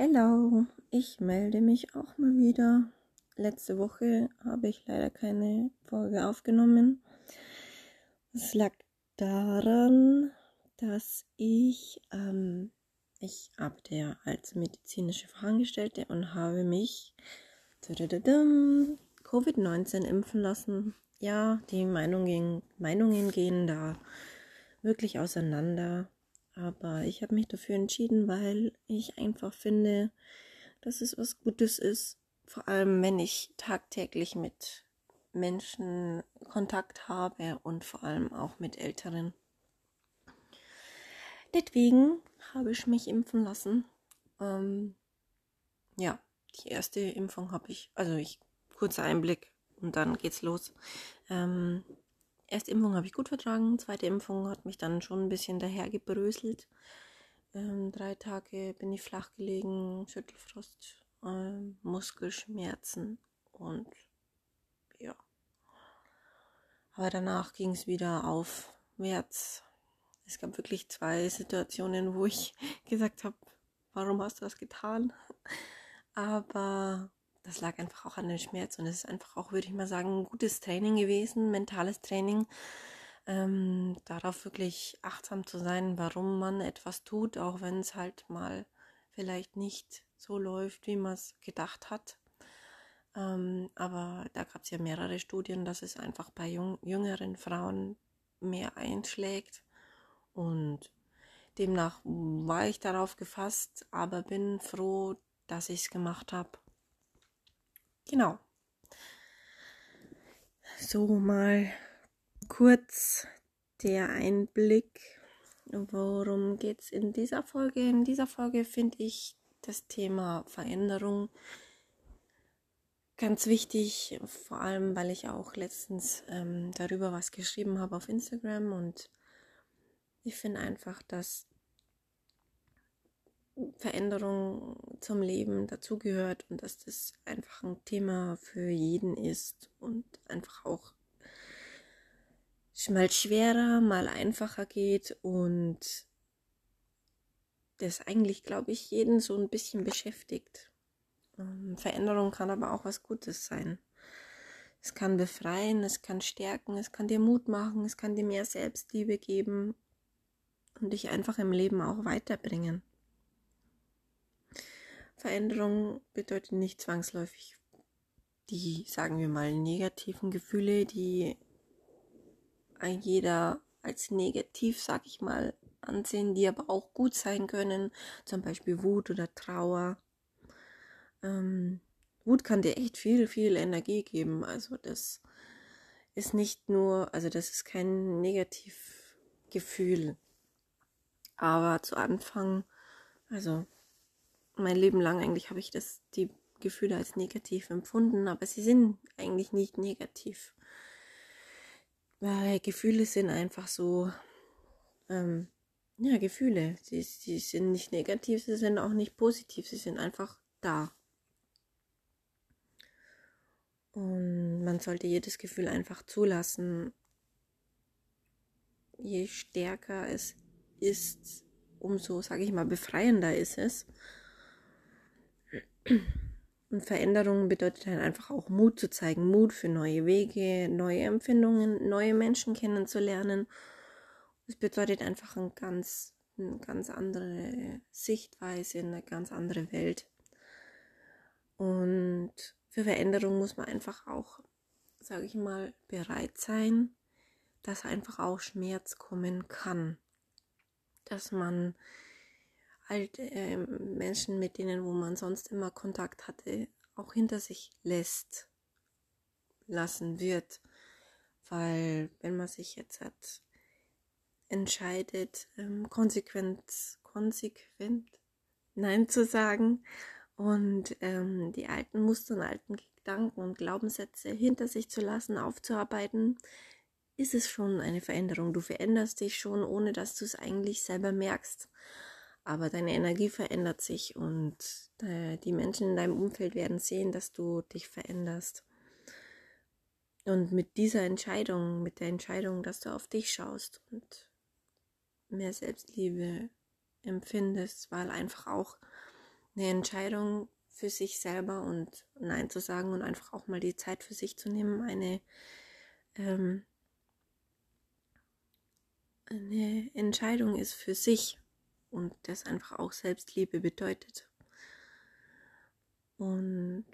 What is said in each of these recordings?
Hallo, ich melde mich auch mal wieder. Letzte Woche habe ich leider keine Folge aufgenommen. Es lag daran, dass ich, ähm, ich arbeite ja als medizinische Fachangestellte und habe mich Covid-19 impfen lassen. Ja, die Meinungen, Meinungen gehen da wirklich auseinander. Aber ich habe mich dafür entschieden, weil ich einfach finde, dass es was Gutes ist. Vor allem, wenn ich tagtäglich mit Menschen Kontakt habe und vor allem auch mit Älteren. Deswegen habe ich mich impfen lassen. Ähm, ja, die erste Impfung habe ich, also ich, kurzer Einblick und dann geht's los. Ähm, erste Impfung habe ich gut vertragen, zweite Impfung hat mich dann schon ein bisschen dahergebröselt. Ähm, drei Tage bin ich flach gelegen, Schüttelfrost, äh, Muskelschmerzen und ja. Aber danach ging es wieder aufwärts. Es gab wirklich zwei Situationen, wo ich gesagt habe, warum hast du das getan? Aber das lag einfach auch an den Schmerz und es ist einfach auch, würde ich mal sagen, ein gutes Training gewesen, mentales Training, ähm, darauf wirklich achtsam zu sein, warum man etwas tut, auch wenn es halt mal vielleicht nicht so läuft, wie man es gedacht hat. Ähm, aber da gab es ja mehrere Studien, dass es einfach bei jung, jüngeren Frauen mehr einschlägt. Und demnach war ich darauf gefasst, aber bin froh, dass ich es gemacht habe Genau. So mal kurz der Einblick. Worum geht es in dieser Folge? In dieser Folge finde ich das Thema Veränderung ganz wichtig, vor allem weil ich auch letztens ähm, darüber was geschrieben habe auf Instagram und ich finde einfach, dass Veränderung zum Leben dazugehört und dass das einfach ein Thema für jeden ist und einfach auch mal schwerer, mal einfacher geht und das eigentlich, glaube ich, jeden so ein bisschen beschäftigt. Ähm, Veränderung kann aber auch was Gutes sein. Es kann befreien, es kann stärken, es kann dir Mut machen, es kann dir mehr Selbstliebe geben und dich einfach im Leben auch weiterbringen. Veränderung bedeutet nicht zwangsläufig die, sagen wir mal, negativen Gefühle, die jeder als negativ, sag ich mal, ansehen, die aber auch gut sein können, zum Beispiel Wut oder Trauer. Ähm, Wut kann dir echt viel, viel Energie geben. Also das ist nicht nur, also das ist kein Negativgefühl. Aber zu Anfang, also mein Leben lang eigentlich habe ich das, die Gefühle als negativ empfunden, aber sie sind eigentlich nicht negativ. Weil Gefühle sind einfach so, ähm, ja, Gefühle. Sie, sie sind nicht negativ, sie sind auch nicht positiv, sie sind einfach da. Und man sollte jedes Gefühl einfach zulassen. Je stärker es ist, umso, sage ich mal, befreiender ist es. Und Veränderung bedeutet halt einfach auch Mut zu zeigen, Mut für neue Wege, neue Empfindungen, neue Menschen kennenzulernen. Es bedeutet einfach ein ganz, eine ganz andere Sichtweise, eine ganz andere Welt. Und für Veränderung muss man einfach auch, sage ich mal, bereit sein, dass einfach auch Schmerz kommen kann. Dass man halt äh, Menschen, mit denen, wo man sonst immer Kontakt hatte, auch hinter sich lässt, lassen wird. Weil wenn man sich jetzt hat, entscheidet, ähm, konsequent, konsequent Nein zu sagen und ähm, die alten Muster und alten Gedanken und Glaubenssätze hinter sich zu lassen, aufzuarbeiten, ist es schon eine Veränderung. Du veränderst dich schon, ohne dass du es eigentlich selber merkst aber deine Energie verändert sich und äh, die Menschen in deinem Umfeld werden sehen, dass du dich veränderst. Und mit dieser Entscheidung, mit der Entscheidung, dass du auf dich schaust und mehr Selbstliebe empfindest, weil einfach auch eine Entscheidung für sich selber und Nein zu sagen und einfach auch mal die Zeit für sich zu nehmen, eine, ähm, eine Entscheidung ist für sich und das einfach auch Selbstliebe bedeutet. Und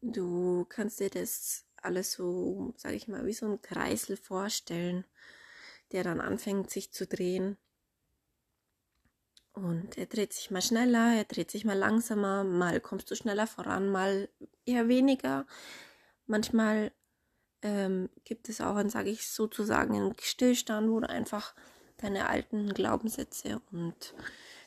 du kannst dir das alles so, sage ich mal, wie so ein Kreisel vorstellen, der dann anfängt sich zu drehen. Und er dreht sich mal schneller, er dreht sich mal langsamer, mal kommst du schneller voran, mal eher weniger. Manchmal ähm, gibt es auch, sage ich sozusagen, einen Stillstand, wo du einfach deine alten Glaubenssätze und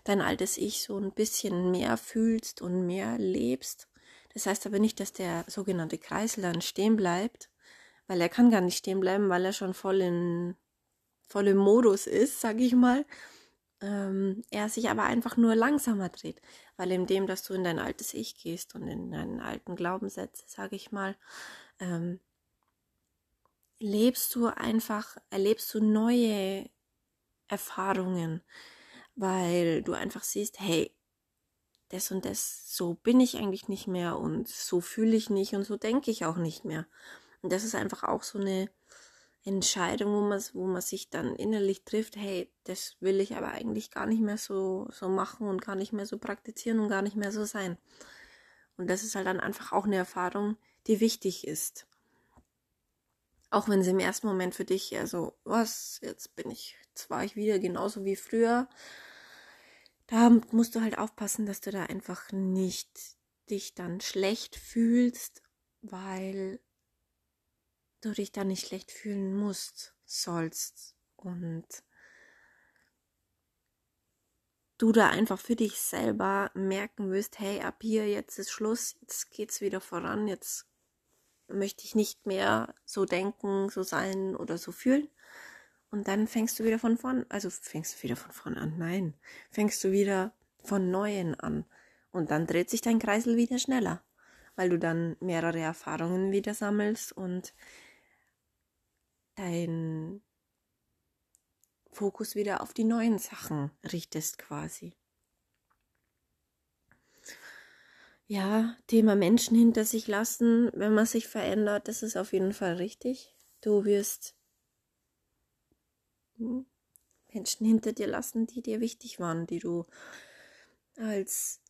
dein altes Ich so ein bisschen mehr fühlst und mehr lebst. Das heißt aber nicht, dass der sogenannte Kreisel dann stehen bleibt, weil er kann gar nicht stehen bleiben, weil er schon voll in voll im Modus ist, sag ich mal. Ähm, er sich aber einfach nur langsamer dreht, weil in dem, dass du in dein altes Ich gehst und in deinen alten Glaubenssätze, sag ich mal, ähm, lebst du einfach, erlebst du neue Erfahrungen, weil du einfach siehst, hey, das und das, so bin ich eigentlich nicht mehr und so fühle ich nicht und so denke ich auch nicht mehr. Und das ist einfach auch so eine Entscheidung, wo man, wo man sich dann innerlich trifft, hey, das will ich aber eigentlich gar nicht mehr so, so machen und gar nicht mehr so praktizieren und gar nicht mehr so sein. Und das ist halt dann einfach auch eine Erfahrung, die wichtig ist. Auch wenn sie im ersten Moment für dich eher so, was, jetzt bin ich, jetzt war ich wieder genauso wie früher. Da musst du halt aufpassen, dass du da einfach nicht dich dann schlecht fühlst, weil du dich da nicht schlecht fühlen musst, sollst und du da einfach für dich selber merken wirst, hey, ab hier, jetzt ist Schluss, jetzt geht's wieder voran, jetzt möchte ich nicht mehr so denken, so sein oder so fühlen. Und dann fängst du wieder von vorn, also fängst du wieder von vorn an, nein, fängst du wieder von Neuen an. Und dann dreht sich dein Kreisel wieder schneller, weil du dann mehrere Erfahrungen wieder sammelst und dein Fokus wieder auf die neuen Sachen richtest quasi. Ja, Thema Menschen hinter sich lassen, wenn man sich verändert, das ist auf jeden Fall richtig. Du wirst Menschen hinter dir lassen, die dir wichtig waren, die du als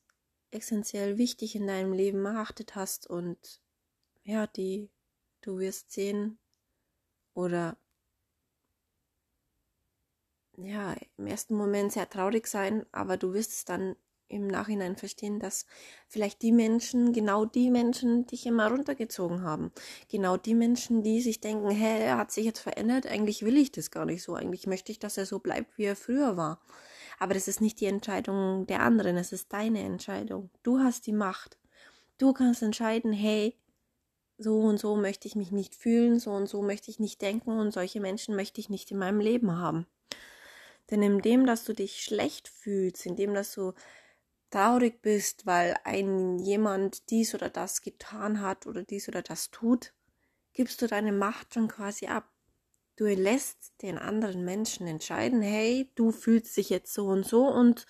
essentiell wichtig in deinem Leben erachtet hast und ja, die du wirst sehen oder ja, im ersten Moment sehr traurig sein, aber du wirst es dann im Nachhinein verstehen, dass vielleicht die Menschen, genau die Menschen dich immer runtergezogen haben. Genau die Menschen, die sich denken, hä, er hat sich jetzt verändert, eigentlich will ich das gar nicht so, eigentlich möchte ich, dass er so bleibt, wie er früher war. Aber das ist nicht die Entscheidung der anderen, es ist deine Entscheidung. Du hast die Macht. Du kannst entscheiden, hey, so und so möchte ich mich nicht fühlen, so und so möchte ich nicht denken und solche Menschen möchte ich nicht in meinem Leben haben. Denn indem, dass du dich schlecht fühlst, indem, dass du traurig bist, weil ein jemand dies oder das getan hat oder dies oder das tut, gibst du deine Macht schon quasi ab. Du lässt den anderen Menschen entscheiden, hey, du fühlst dich jetzt so und so und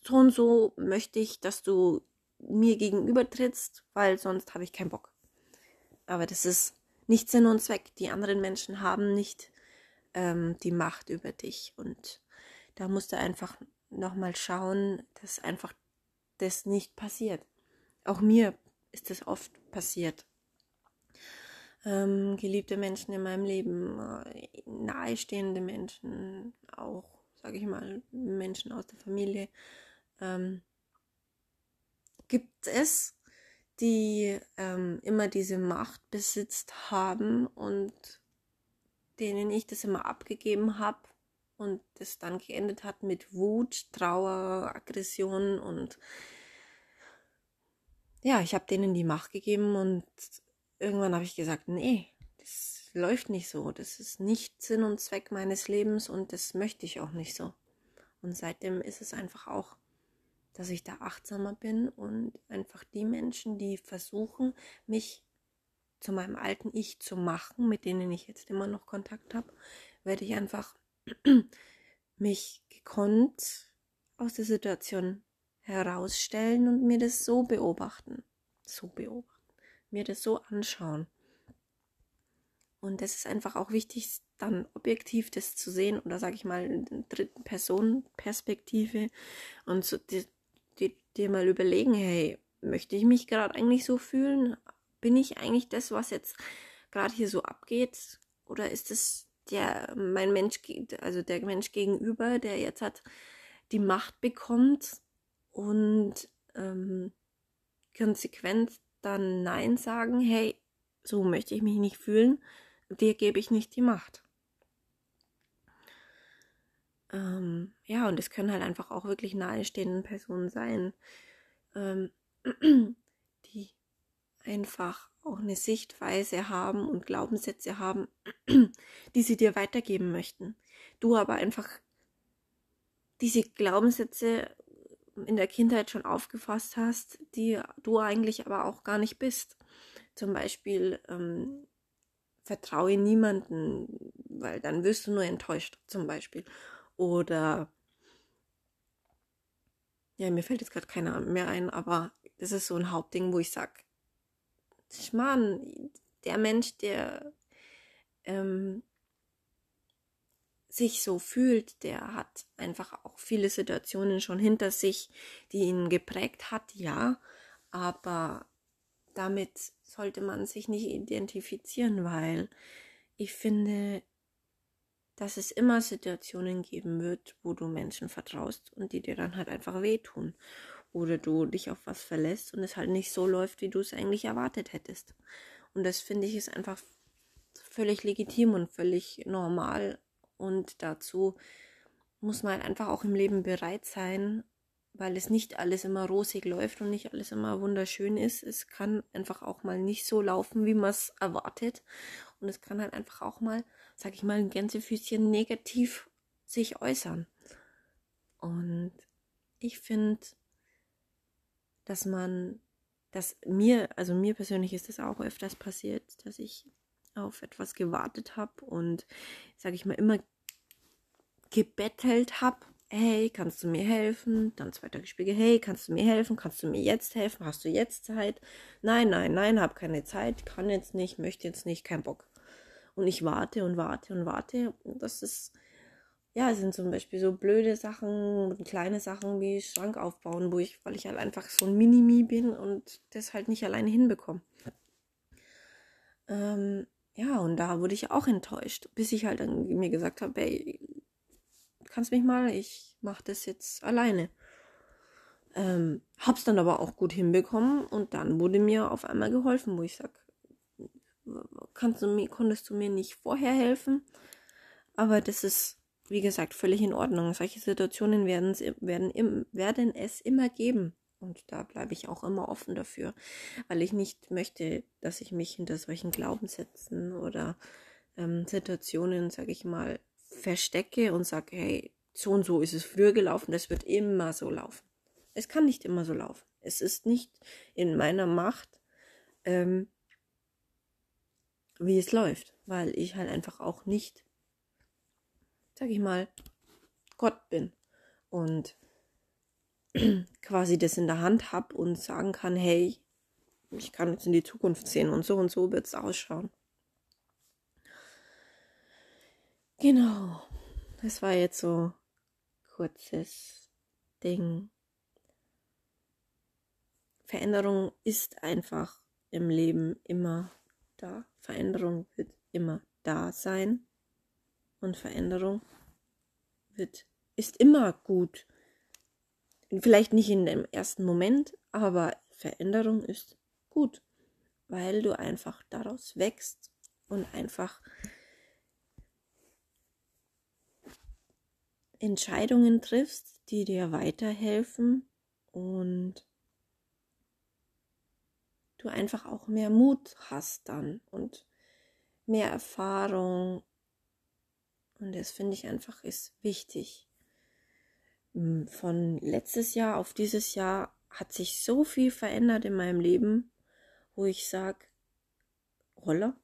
so und so möchte ich, dass du mir gegenüber trittst, weil sonst habe ich keinen Bock. Aber das ist nicht Sinn und Zweck. Die anderen Menschen haben nicht ähm, die Macht über dich und da musst du einfach nochmal schauen, dass einfach das nicht passiert. Auch mir ist das oft passiert. Ähm, geliebte Menschen in meinem Leben, äh, nahestehende Menschen, auch, sage ich mal, Menschen aus der Familie, ähm, gibt es, die ähm, immer diese Macht besitzt haben und denen ich das immer abgegeben habe und das dann geendet hat mit Wut, Trauer, Aggression und ja, ich habe denen die Macht gegeben und irgendwann habe ich gesagt, nee, das läuft nicht so, das ist nicht Sinn und Zweck meines Lebens und das möchte ich auch nicht so. Und seitdem ist es einfach auch, dass ich da achtsamer bin und einfach die Menschen, die versuchen, mich zu meinem alten Ich zu machen, mit denen ich jetzt immer noch Kontakt habe, werde ich einfach mich gekonnt aus der Situation herausstellen und mir das so beobachten. So beobachten. Mir das so anschauen. Und das ist einfach auch wichtig, dann objektiv das zu sehen oder sage ich mal in der dritten Person Perspektive und so dir, dir mal überlegen, hey, möchte ich mich gerade eigentlich so fühlen? Bin ich eigentlich das, was jetzt gerade hier so abgeht? Oder ist es der mein Mensch, also der Mensch gegenüber, der jetzt hat die Macht bekommt und ähm, konsequent dann Nein sagen, hey, so möchte ich mich nicht fühlen, dir gebe ich nicht die Macht. Ähm, ja, und es können halt einfach auch wirklich nahestehende Personen sein, ähm, die einfach auch eine Sichtweise haben und Glaubenssätze haben, die sie dir weitergeben möchten. Du aber einfach diese Glaubenssätze in der Kindheit schon aufgefasst hast, die du eigentlich aber auch gar nicht bist. Zum Beispiel ähm, vertraue niemanden, weil dann wirst du nur enttäuscht, zum Beispiel. Oder ja, mir fällt jetzt gerade keiner mehr ein, aber das ist so ein Hauptding, wo ich sage, Mann, der Mensch, der ähm, sich so fühlt, der hat einfach auch viele Situationen schon hinter sich, die ihn geprägt hat, ja, aber damit sollte man sich nicht identifizieren, weil ich finde, dass es immer Situationen geben wird, wo du Menschen vertraust und die dir dann halt einfach wehtun. Oder du dich auf was verlässt und es halt nicht so läuft, wie du es eigentlich erwartet hättest. Und das finde ich ist einfach völlig legitim und völlig normal. Und dazu muss man halt einfach auch im Leben bereit sein, weil es nicht alles immer rosig läuft und nicht alles immer wunderschön ist. Es kann einfach auch mal nicht so laufen, wie man es erwartet. Und es kann halt einfach auch mal, sag ich mal, ein Gänsefüßchen negativ sich äußern. Und ich finde, dass man, dass mir, also mir persönlich ist das auch öfters passiert, dass ich auf etwas gewartet habe und, sag ich mal, immer gebettelt habe hey, kannst du mir helfen? Dann zwei Tage später, hey, kannst du mir helfen? Kannst du mir jetzt helfen? Hast du jetzt Zeit? Nein, nein, nein, hab keine Zeit, kann jetzt nicht, möchte jetzt nicht, kein Bock. Und ich warte und warte und warte. Und das ist, ja, es sind zum Beispiel so blöde Sachen, kleine Sachen wie Schrank aufbauen, wo ich, weil ich halt einfach so ein Minimi bin und das halt nicht alleine hinbekomme. Ähm, ja, und da wurde ich auch enttäuscht, bis ich halt dann mir gesagt habe, ey, kannst mich mal, ich mache das jetzt alleine. Ähm, hab's dann aber auch gut hinbekommen und dann wurde mir auf einmal geholfen, wo ich sag, kannst du mir, konntest du mir nicht vorher helfen? Aber das ist, wie gesagt, völlig in Ordnung. Solche Situationen werden, werden, werden es immer geben. Und da bleibe ich auch immer offen dafür, weil ich nicht möchte, dass ich mich hinter solchen Glaubenssätzen oder ähm, Situationen, sage ich mal, verstecke und sage, hey, so und so ist es früher gelaufen, das wird immer so laufen. Es kann nicht immer so laufen. Es ist nicht in meiner Macht, ähm, wie es läuft, weil ich halt einfach auch nicht, sag ich mal, Gott bin und quasi das in der Hand habe und sagen kann, hey, ich kann jetzt in die Zukunft sehen und so und so wird es ausschauen. Genau. Das war jetzt so kurzes Ding. Veränderung ist einfach im Leben immer da. Veränderung wird immer da sein. Und Veränderung wird, ist immer gut. Vielleicht nicht in dem ersten Moment, aber Veränderung ist gut, weil du einfach daraus wächst und einfach Entscheidungen triffst, die dir weiterhelfen und du einfach auch mehr Mut hast dann und mehr Erfahrung. Und das finde ich einfach ist wichtig. Von letztes Jahr auf dieses Jahr hat sich so viel verändert in meinem Leben, wo ich sage, Roller,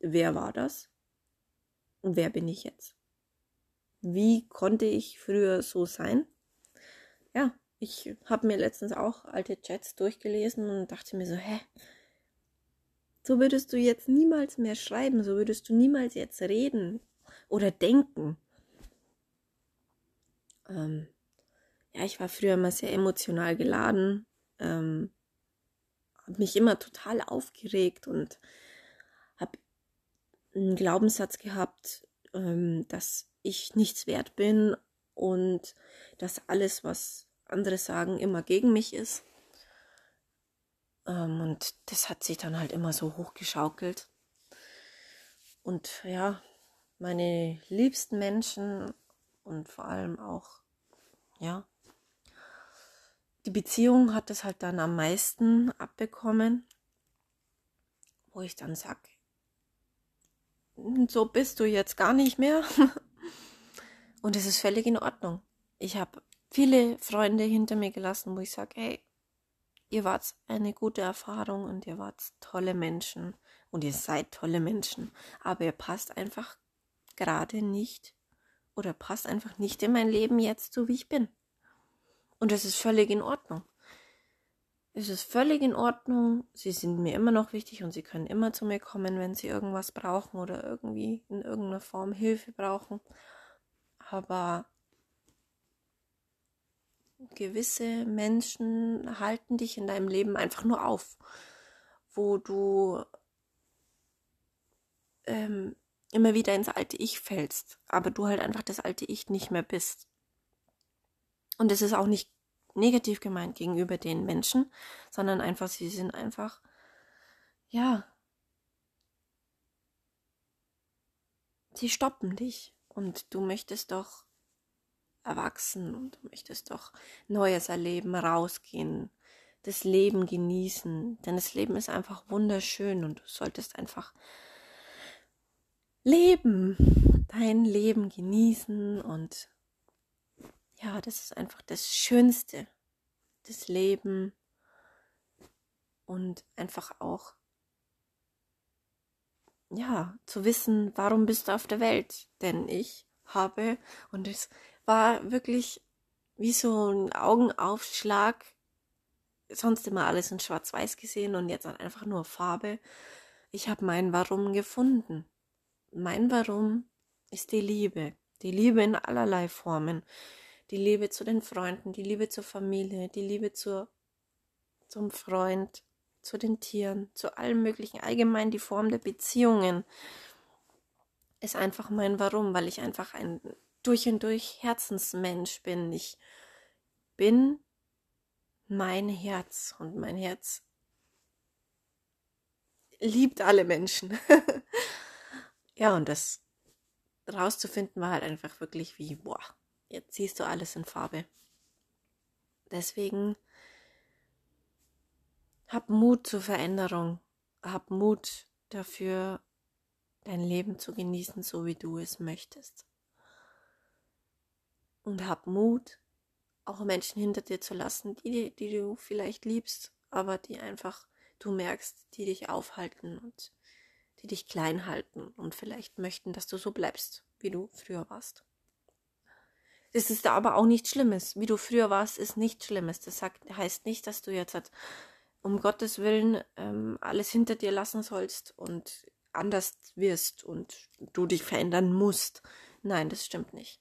wer war das? Und wer bin ich jetzt? wie konnte ich früher so sein? ja, ich habe mir letztens auch alte Chats durchgelesen und dachte mir so, hä? So würdest du jetzt niemals mehr schreiben, so würdest du niemals jetzt reden oder denken. Ähm, ja, ich war früher immer sehr emotional geladen, ähm, habe mich immer total aufgeregt und habe einen Glaubenssatz gehabt, ähm, dass ich nichts wert bin und dass alles, was andere sagen, immer gegen mich ist. Ähm, und das hat sich dann halt immer so hochgeschaukelt. Und ja, meine liebsten Menschen und vor allem auch, ja, die Beziehung hat es halt dann am meisten abbekommen, wo ich dann sag, so bist du jetzt gar nicht mehr. Und es ist völlig in Ordnung. Ich habe viele Freunde hinter mir gelassen, wo ich sage, hey, ihr wart eine gute Erfahrung und ihr wart tolle Menschen und ihr seid tolle Menschen, aber ihr passt einfach gerade nicht oder passt einfach nicht in mein Leben jetzt so, wie ich bin. Und das ist völlig in Ordnung. Es ist völlig in Ordnung. Sie sind mir immer noch wichtig und sie können immer zu mir kommen, wenn sie irgendwas brauchen oder irgendwie in irgendeiner Form Hilfe brauchen. Aber gewisse Menschen halten dich in deinem Leben einfach nur auf, wo du ähm, immer wieder ins alte Ich fällst, aber du halt einfach das alte Ich nicht mehr bist. Und es ist auch nicht negativ gemeint gegenüber den Menschen, sondern einfach, sie sind einfach, ja, sie stoppen dich und du möchtest doch erwachsen und du möchtest doch Neues erleben, rausgehen, das Leben genießen, denn das Leben ist einfach wunderschön und du solltest einfach leben, dein Leben genießen und ja, das ist einfach das Schönste, das Leben und einfach auch ja, zu wissen, warum bist du auf der Welt? Denn ich habe, und es war wirklich wie so ein Augenaufschlag, sonst immer alles in Schwarz-Weiß gesehen und jetzt einfach nur Farbe. Ich habe mein Warum gefunden. Mein Warum ist die Liebe. Die Liebe in allerlei Formen. Die Liebe zu den Freunden, die Liebe zur Familie, die Liebe zur, zum Freund, zu den Tieren, zu allem Möglichen. Allgemein die Form der Beziehungen ist einfach mein Warum, weil ich einfach ein durch und durch Herzensmensch bin. Ich bin mein Herz und mein Herz liebt alle Menschen. ja, und das rauszufinden war halt einfach wirklich wie, boah, jetzt siehst du alles in Farbe. Deswegen hab Mut zur Veränderung, hab Mut dafür, dein Leben zu genießen, so wie du es möchtest und hab Mut, auch Menschen hinter dir zu lassen, die, die du vielleicht liebst, aber die einfach du merkst, die dich aufhalten und die dich klein halten und vielleicht möchten, dass du so bleibst, wie du früher warst. Das ist aber auch nichts Schlimmes. Wie du früher warst, ist nichts Schlimmes. Das sagt, heißt nicht, dass du jetzt halt um Gottes Willen ähm, alles hinter dir lassen sollst und anders wirst und du dich verändern musst. Nein, das stimmt nicht.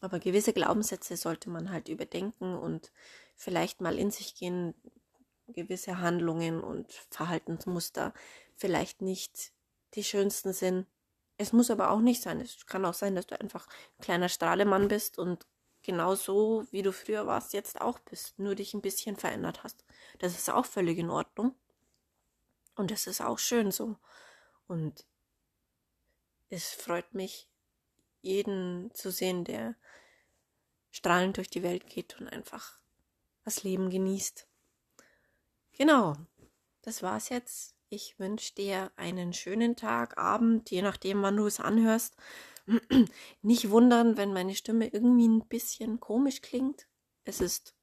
Aber gewisse Glaubenssätze sollte man halt überdenken und vielleicht mal in sich gehen, gewisse Handlungen und Verhaltensmuster vielleicht nicht die schönsten sind. Es muss aber auch nicht sein. Es kann auch sein, dass du einfach ein kleiner Strahlemann bist und genauso wie du früher warst, jetzt auch bist, nur dich ein bisschen verändert hast. Das ist auch völlig in Ordnung. Und das ist auch schön so. Und es freut mich, jeden zu sehen, der strahlend durch die Welt geht und einfach das Leben genießt. Genau, das war's jetzt. Ich wünsche dir einen schönen Tag, Abend, je nachdem, wann du es anhörst. Nicht wundern, wenn meine Stimme irgendwie ein bisschen komisch klingt. Es ist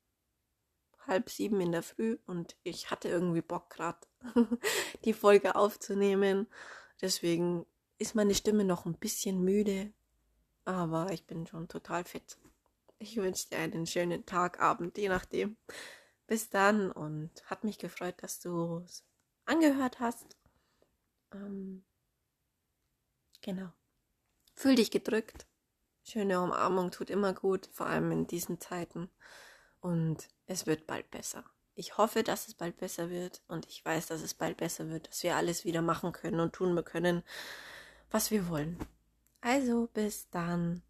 halb sieben in der Früh und ich hatte irgendwie Bock gerade die Folge aufzunehmen. Deswegen ist meine Stimme noch ein bisschen müde, aber ich bin schon total fit. Ich wünsche dir einen schönen Tag, Abend, je nachdem. Bis dann und hat mich gefreut, dass du angehört hast. Ähm, genau. Fühl dich gedrückt. Schöne Umarmung tut immer gut, vor allem in diesen Zeiten. Und es wird bald besser. Ich hoffe, dass es bald besser wird und ich weiß, dass es bald besser wird, dass wir alles wieder machen können und tun können, was wir wollen. Also bis dann.